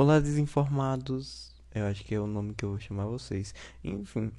Olá, desinformados. Eu acho que é o nome que eu vou chamar vocês. Enfim,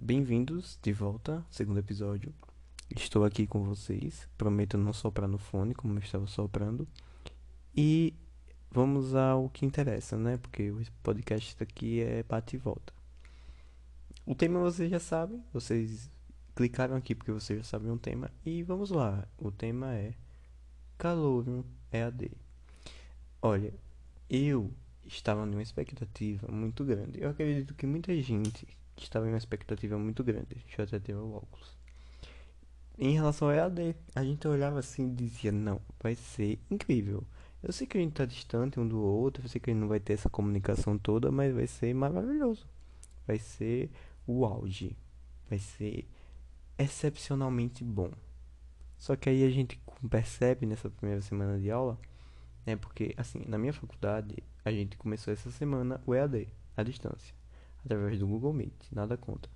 bem-vindos de volta, segundo episódio. Estou aqui com vocês. Prometo não soprar no fone, como eu estava soprando. E vamos ao que interessa, né? Porque o podcast aqui é bate e volta. O tema vocês já sabem. Vocês clicaram aqui porque vocês já sabem o tema. E vamos lá. O tema é Calorium EAD. Olha, eu estava numa expectativa muito grande. Eu acredito que muita gente estava em uma expectativa muito grande. Deixa eu até ter o óculos. Em relação ao EAD, a gente olhava assim e dizia: não, vai ser incrível. Eu sei que a gente está distante um do outro, eu sei que a gente não vai ter essa comunicação toda, mas vai ser maravilhoso. Vai ser o auge. Vai ser excepcionalmente bom. Só que aí a gente percebe nessa primeira semana de aula, né? Porque, assim, na minha faculdade, a gente começou essa semana o EAD, à distância, através do Google Meet, nada contra.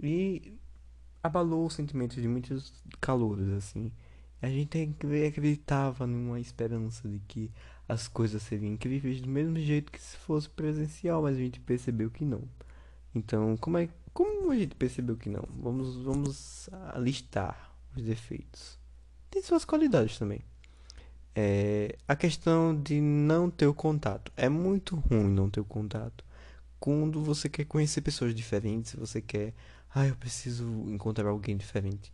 E abalou os sentimentos de muitos calouros, assim. A gente acreditava numa esperança de que as coisas seriam incríveis do mesmo jeito que se fosse presencial, mas a gente percebeu que não. Então, como é como a gente percebeu que não? Vamos vamos listar os defeitos. Tem suas qualidades também. É, a questão de não ter o contato. É muito ruim não ter o contato. Quando você quer conhecer pessoas diferentes, você quer. Ah, eu preciso encontrar alguém diferente.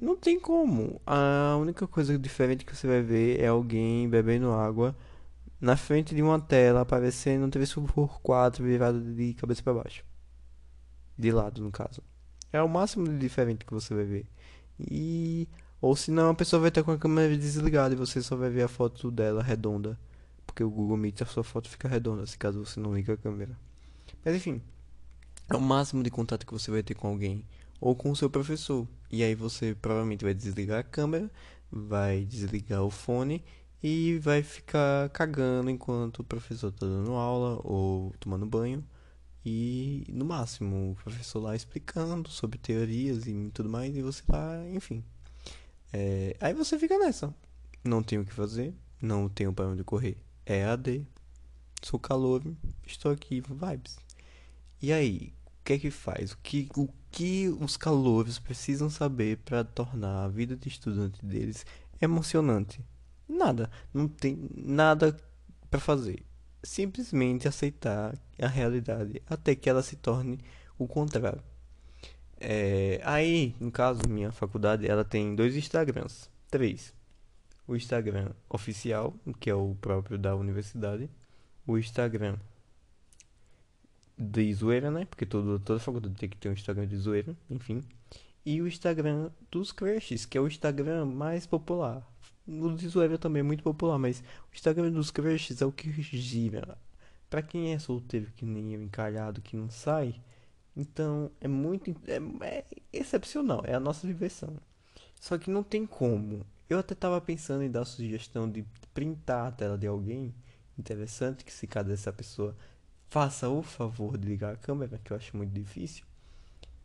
Não tem como. A única coisa diferente que você vai ver é alguém bebendo água na frente de uma tela aparecendo um TV por 4 virado de cabeça para baixo. De lado, no caso. É o máximo de diferente que você vai ver. E ou senão a pessoa vai estar com a câmera desligada e você só vai ver a foto dela redonda. Porque o Google Meet a sua foto fica redonda, se caso você não liga a câmera. Mas enfim, é o máximo de contato que você vai ter com alguém ou com o seu professor. E aí você provavelmente vai desligar a câmera, vai desligar o fone e vai ficar cagando enquanto o professor está dando aula ou tomando banho. E no máximo o professor lá explicando sobre teorias e tudo mais, e você lá, enfim, é, aí você fica nessa. Não tenho o que fazer, não tenho para onde correr. É AD, sou calor, estou aqui, vibes. E aí, o que é que faz? O que, o que os calouros precisam saber para tornar a vida de estudante deles emocionante? Nada, não tem nada para fazer. Simplesmente aceitar a realidade até que ela se torne o contrário. É, aí, no caso, minha faculdade, ela tem dois Instagrams. Três. O Instagram oficial, que é o próprio da universidade. O Instagram de zoeira, né? Porque todo, toda faculdade tem que ter um Instagram de zoeira, enfim. E o Instagram dos crushes, que é o Instagram mais popular. O de zoeira também é muito popular, mas o Instagram dos crushes é o que gira. Pra quem é solteiro, que nem eu, encalhado, que não sai então é muito. É, é, excepcional, é a nossa diversão. Só que não tem como. Eu até tava pensando em dar sugestão de printar a tela de alguém interessante, que se cada essa pessoa faça o favor de ligar a câmera, que eu acho muito difícil,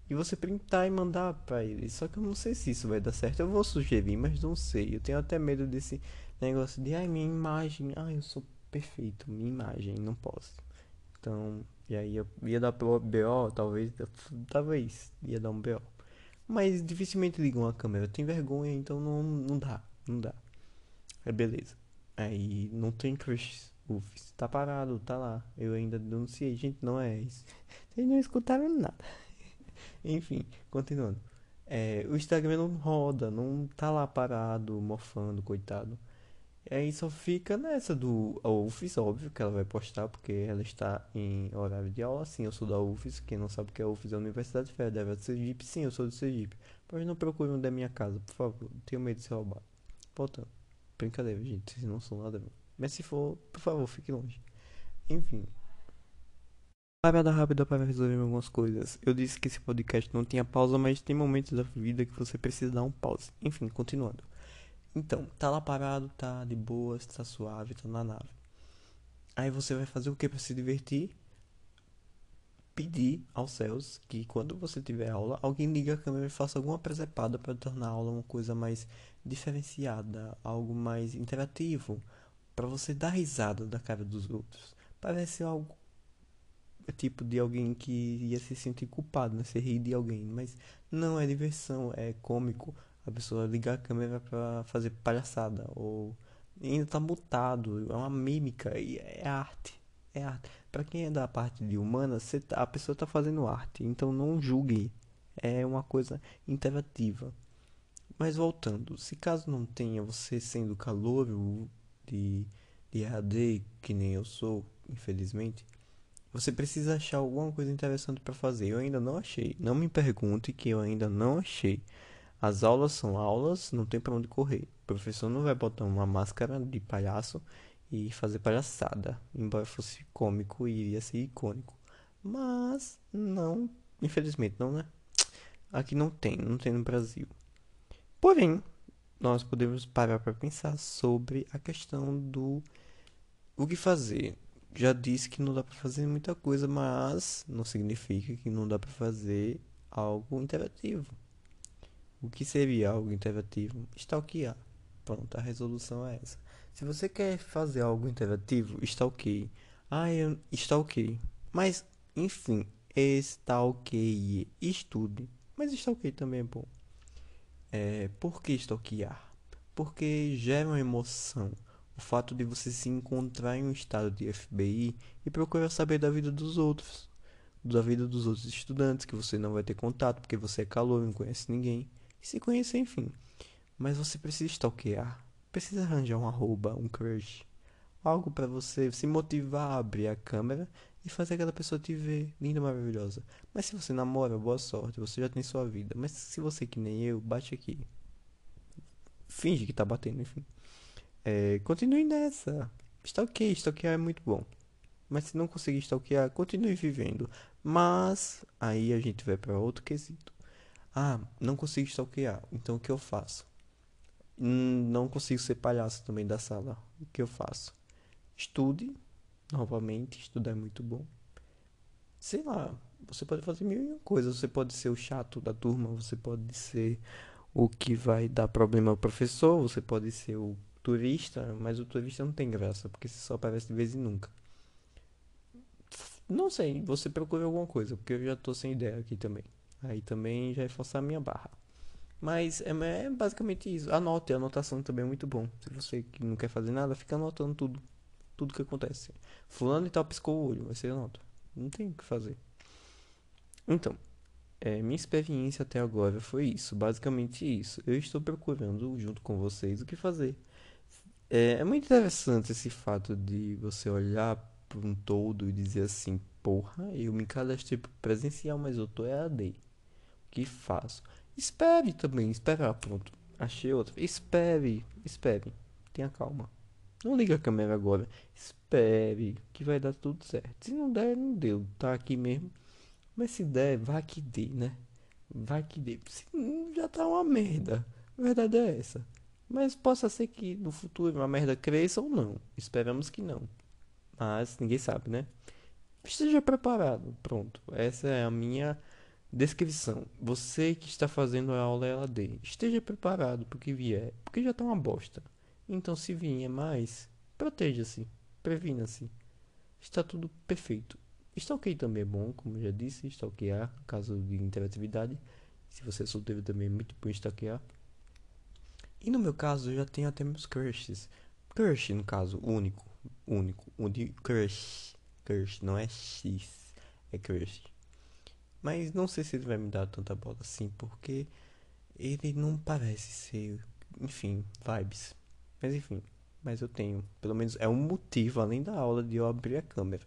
e você printar e mandar para ele. Só que eu não sei se isso vai dar certo. Eu vou sugerir, mas não sei. Eu tenho até medo desse negócio de ai minha imagem, ai eu sou perfeito, minha imagem, não posso. Então, e aí ia, ia dar BO, talvez, talvez ia dar um BO. Mas dificilmente ligam a câmera. Tem vergonha, então não, não dá, não dá. É beleza. Aí não tem crush. Ufs, tá parado, tá lá. Eu ainda denunciei. Gente, não é isso. Vocês não escutaram nada. Enfim, continuando. É, o Instagram não roda, não tá lá parado, mofando, coitado. Aí só fica nessa do a óbvio que ela vai postar, porque ela está em horário de aula. Sim, eu sou da UFES. Quem não sabe o que é a UFES é a Universidade Federal de Sergipe. Sim, eu sou do Sergipe. Mas não procure um da minha casa, por favor. Tenho medo de ser roubado. Voltando. Brincadeira, gente. Vocês não são nada. Mas se for, por favor, fique longe. Enfim. Parada rápida para resolver algumas coisas. Eu disse que esse podcast não tinha pausa, mas tem momentos da vida que você precisa dar um pause. Enfim, continuando. Então, tá lá parado, tá de boas, tá suave, tá na nave. Aí você vai fazer o que para se divertir? Pedir aos céus que quando você tiver aula, alguém ligue a câmera e faça alguma presepada para tornar a aula uma coisa mais diferenciada, algo mais interativo, para você dar risada da cara dos outros, parece algo tipo de alguém que ia se sentir culpado, né? Se rir de alguém, mas não é diversão, é cômico. A pessoa ligar a câmera pra fazer palhaçada ou ainda tá mutado, é uma mímica e é arte. É arte. Para quem é da parte de humana, tá, a pessoa tá fazendo arte, então não julgue. É uma coisa interativa. Mas voltando, se caso não tenha você sendo calouro de, de EAD, que nem eu sou, infelizmente, você precisa achar alguma coisa interessante para fazer. Eu ainda não achei. Não me pergunte que eu ainda não achei. As aulas são aulas, não tem para onde correr. O professor não vai botar uma máscara de palhaço e fazer palhaçada. Embora fosse cômico e iria ser icônico. Mas não, infelizmente não, né? Aqui não tem, não tem no Brasil. Porém, nós podemos parar para pensar sobre a questão do o que fazer. Já disse que não dá para fazer muita coisa, mas não significa que não dá para fazer algo interativo. O que seria algo interativo? Stalkear. Pronto, a resolução é essa. Se você quer fazer algo interativo, stalkeie. Ah, eu stalkeie. Mas, enfim, stalkeie. Estude. Mas stalkeie também é bom. É, por que stalkear? Porque gera uma emoção. O fato de você se encontrar em um estado de FBI e procurar saber da vida dos outros. Da vida dos outros estudantes que você não vai ter contato porque você é calor, não conhece ninguém. E se conhecer, enfim. Mas você precisa stalkear. Precisa arranjar um arroba, um crush. Algo para você se motivar a abrir a câmera e fazer aquela pessoa te ver linda, maravilhosa. Mas se você namora, boa sorte, você já tem sua vida. Mas se você que nem eu, bate aqui. Finge que tá batendo, enfim. É, continue nessa. Stalkear, stalkear é muito bom. Mas se não conseguir stalkear, continue vivendo. Mas aí a gente vai para outro quesito. Ah, não consigo stalkear. Então o que eu faço? Hum, não consigo ser palhaço também da sala. O que eu faço? Estude novamente, estudar é muito bom. Sei lá, você pode fazer mil e uma coisas. Você pode ser o chato da turma, você pode ser o que vai dar problema ao professor, você pode ser o turista, mas o turista não tem graça, porque só aparece de vez em nunca. Não sei, você procura alguma coisa, porque eu já tô sem ideia aqui também. Aí também já é forçar a minha barra. Mas é, é basicamente isso. Anote, a anotação também é muito bom. Se você que não quer fazer nada, fica anotando tudo tudo que acontece. Fulano e tal piscou o olho, vai ser nota. Não tem o que fazer. Então, é, minha experiência até agora foi isso, basicamente isso. Eu estou procurando junto com vocês o que fazer. É, é muito interessante esse fato de você olhar para um todo e dizer assim, porra, eu me cadastrei presencial, mas eu tô EAD. Que faço? Espere também, esperar, pronto. Achei outra. Espere, espere. Tenha calma. Não liga a câmera agora. Espere que vai dar tudo certo. Se não der, não deu. Tá aqui mesmo. Mas se der, vai que dê, né? Vai que dê. Se já tá uma merda. A verdade é essa. Mas possa ser que no futuro uma merda cresça ou não. Esperamos que não. Mas ninguém sabe, né? Esteja preparado. Pronto. Essa é a minha descrição. Você que está fazendo a aula EAD, esteja preparado para o que vier. Porque já tá uma bosta. Então, se vier mais, proteja-se, previna-se. Está tudo perfeito. Stalkeio também é bom, como já disse, stalkear, caso de interatividade. Se você é solteiro também é muito bom stalkear. E no meu caso, eu já tenho até meus crushes. Crush, no caso, único, único, onde crush, crush, não é X, é crush. Mas não sei se ele vai me dar tanta bola assim, porque ele não parece ser, enfim, vibes. Mas enfim, mas eu tenho, pelo menos é um motivo além da aula de eu abrir a câmera.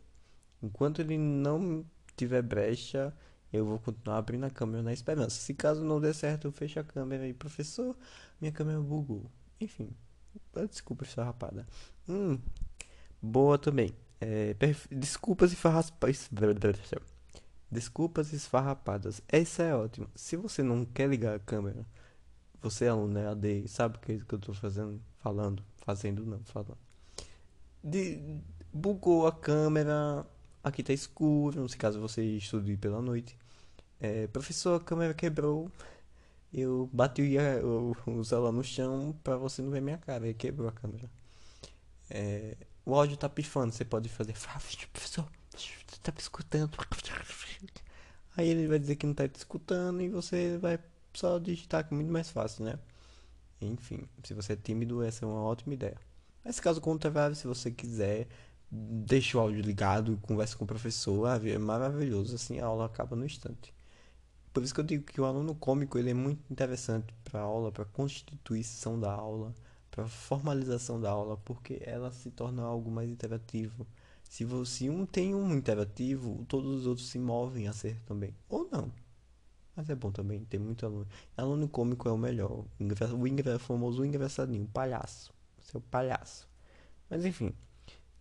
Enquanto ele não tiver brecha, eu vou continuar abrindo a câmera na esperança. Se caso não der certo, eu fecho a câmera e professor, minha câmera bugou. Enfim, desculpa essa rapada. Hum, boa também. É, desculpas e. Desculpas esfarrapadas. Essa é ótima. Se você não quer ligar a câmera, você é aluno né, AD, sabe o que, é que eu tô fazendo? Falando. Fazendo não, falando. De, bugou a câmera. Aqui tá escuro, se caso você estude pela noite. É, professor, a câmera quebrou. Eu bati o, o celular no chão pra você não ver minha cara. E quebrou a câmera. É, o áudio tá pifando, você pode fazer. Professor, você tá me escutando? Aí ele vai dizer que não tá te escutando e você vai só digitar que é muito mais fácil, né? Enfim, se você é tímido, essa é uma ótima ideia. Mas caso contrário, se você quiser, deixe o áudio ligado, converse com o professor, ah, é maravilhoso, assim a aula acaba no instante. Por isso que eu digo que o aluno cômico ele é muito interessante para aula, para constituição da aula, para formalização da aula, porque ela se torna algo mais interativo. Se você um tem um interativo, todos os outros se movem a ser também. Ou não. Mas é bom também, tem muito aluno. Aluno cômico é o melhor. O, o famoso engraçadinho, palhaço. Seu palhaço. Mas enfim,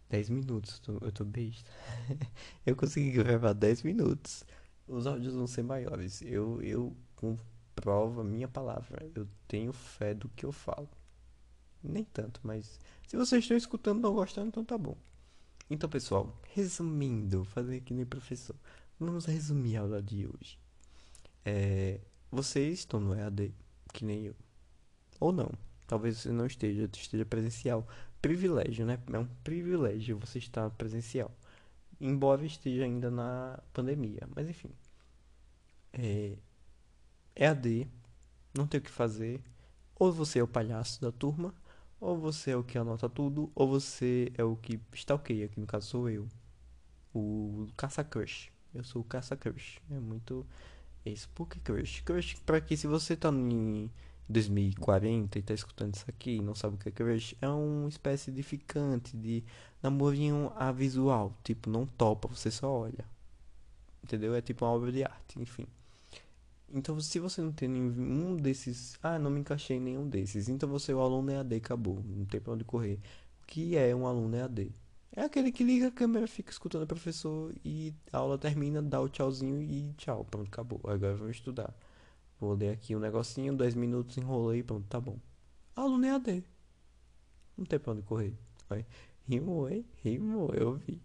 10 minutos, eu tô besta. eu consegui gravar 10 minutos. Os áudios vão ser maiores. Eu, eu comprovo a minha palavra. Eu tenho fé do que eu falo. Nem tanto, mas se vocês estão escutando não gostando, então tá bom. Então, pessoal, resumindo, fazer aqui nem professor. Vamos resumir a aula de hoje. É, vocês estão no EAD, que nem eu. Ou não. Talvez você não esteja, esteja presencial. Privilégio, né? É um privilégio você estar presencial. Embora esteja ainda na pandemia. Mas enfim. É, EAD, não tem o que fazer. Ou você é o palhaço da turma, ou você é o que anota tudo, ou você é o que stalkeia, que no caso sou eu. O caça-crush. Eu sou o caça-crush. É muito isso. Por que crush? Crush, pra que se você tá em 2040 e tá escutando isso aqui e não sabe o que é crush, é uma espécie de ficante, de namorinho a visual. Tipo, não topa, você só olha. Entendeu? É tipo uma obra de arte, enfim. Então, se você não tem nenhum desses. Ah, não me encaixei em nenhum desses. Então, você é o aluno EAD, acabou. Não tem pra onde correr. O que é um aluno EAD? É aquele que liga a câmera, fica escutando o professor e a aula termina, dá o tchauzinho e tchau, pronto, acabou. Agora vamos estudar. Vou ler aqui um negocinho, 10 minutos, enrolei, pronto, tá bom. Aluno é AD. Não tem pra onde correr. Vai. Rimou, hein? Rimou, eu vi.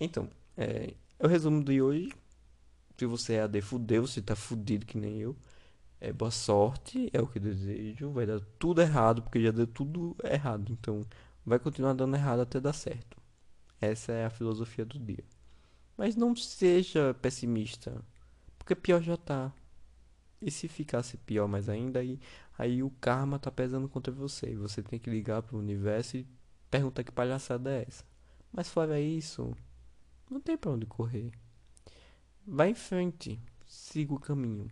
Então, é, o resumo de hoje. Se você é AD, fudeu, você tá fudido que nem eu. É, boa sorte, é o que desejo. Vai dar tudo errado, porque já deu tudo errado. Então, vai continuar dando errado até dar certo. Essa é a filosofia do dia. Mas não seja pessimista, porque pior já tá. E se ficasse pior mais ainda, aí, aí o karma tá pesando contra você. E você tem que ligar pro universo e perguntar que palhaçada é essa. Mas fora isso, não tem pra onde correr. Vai em frente, siga o caminho.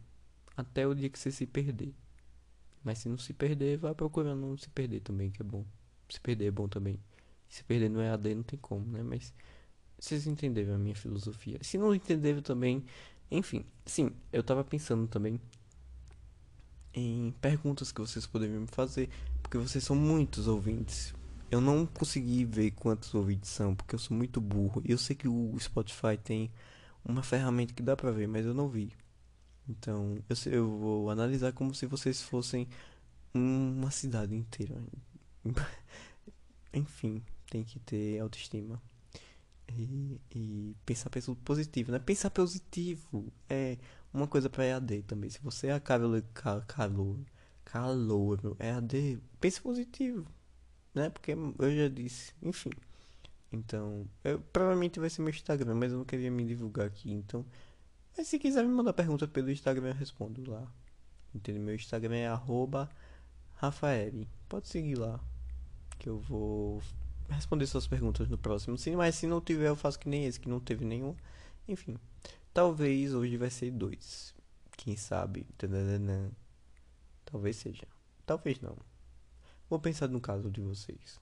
Até o dia que você se perder. Mas se não se perder, vá procurando não se perder também, que é bom se perder é bom também. Se perder no EAD não tem como, né? Mas vocês entenderam a minha filosofia. Se não entenderam também, enfim, sim, eu tava pensando também em perguntas que vocês poderiam me fazer, porque vocês são muitos ouvintes. Eu não consegui ver quantos ouvintes são, porque eu sou muito burro. Eu sei que o Spotify tem uma ferramenta que dá pra ver, mas eu não vi. Então, eu, eu vou analisar como se vocês fossem uma cidade inteira. Enfim, tem que ter autoestima. E, e pensar positivo, né? Pensar positivo é uma coisa para EAD também. Se você é calor, calor, calor, EAD, pense positivo, né? Porque eu já disse, enfim. Então, eu, provavelmente vai ser meu Instagram, mas eu não queria me divulgar aqui, então. Mas se quiser me mandar pergunta pelo Instagram, eu respondo lá. Entendeu? Meu Instagram é Rafael. Pode seguir lá que eu vou responder suas perguntas no próximo. Sim, mas se não tiver, eu faço que nem esse, que não teve nenhum. Enfim, talvez hoje vai ser dois. Quem sabe? Talvez seja. Talvez não. Vou pensar no caso de vocês.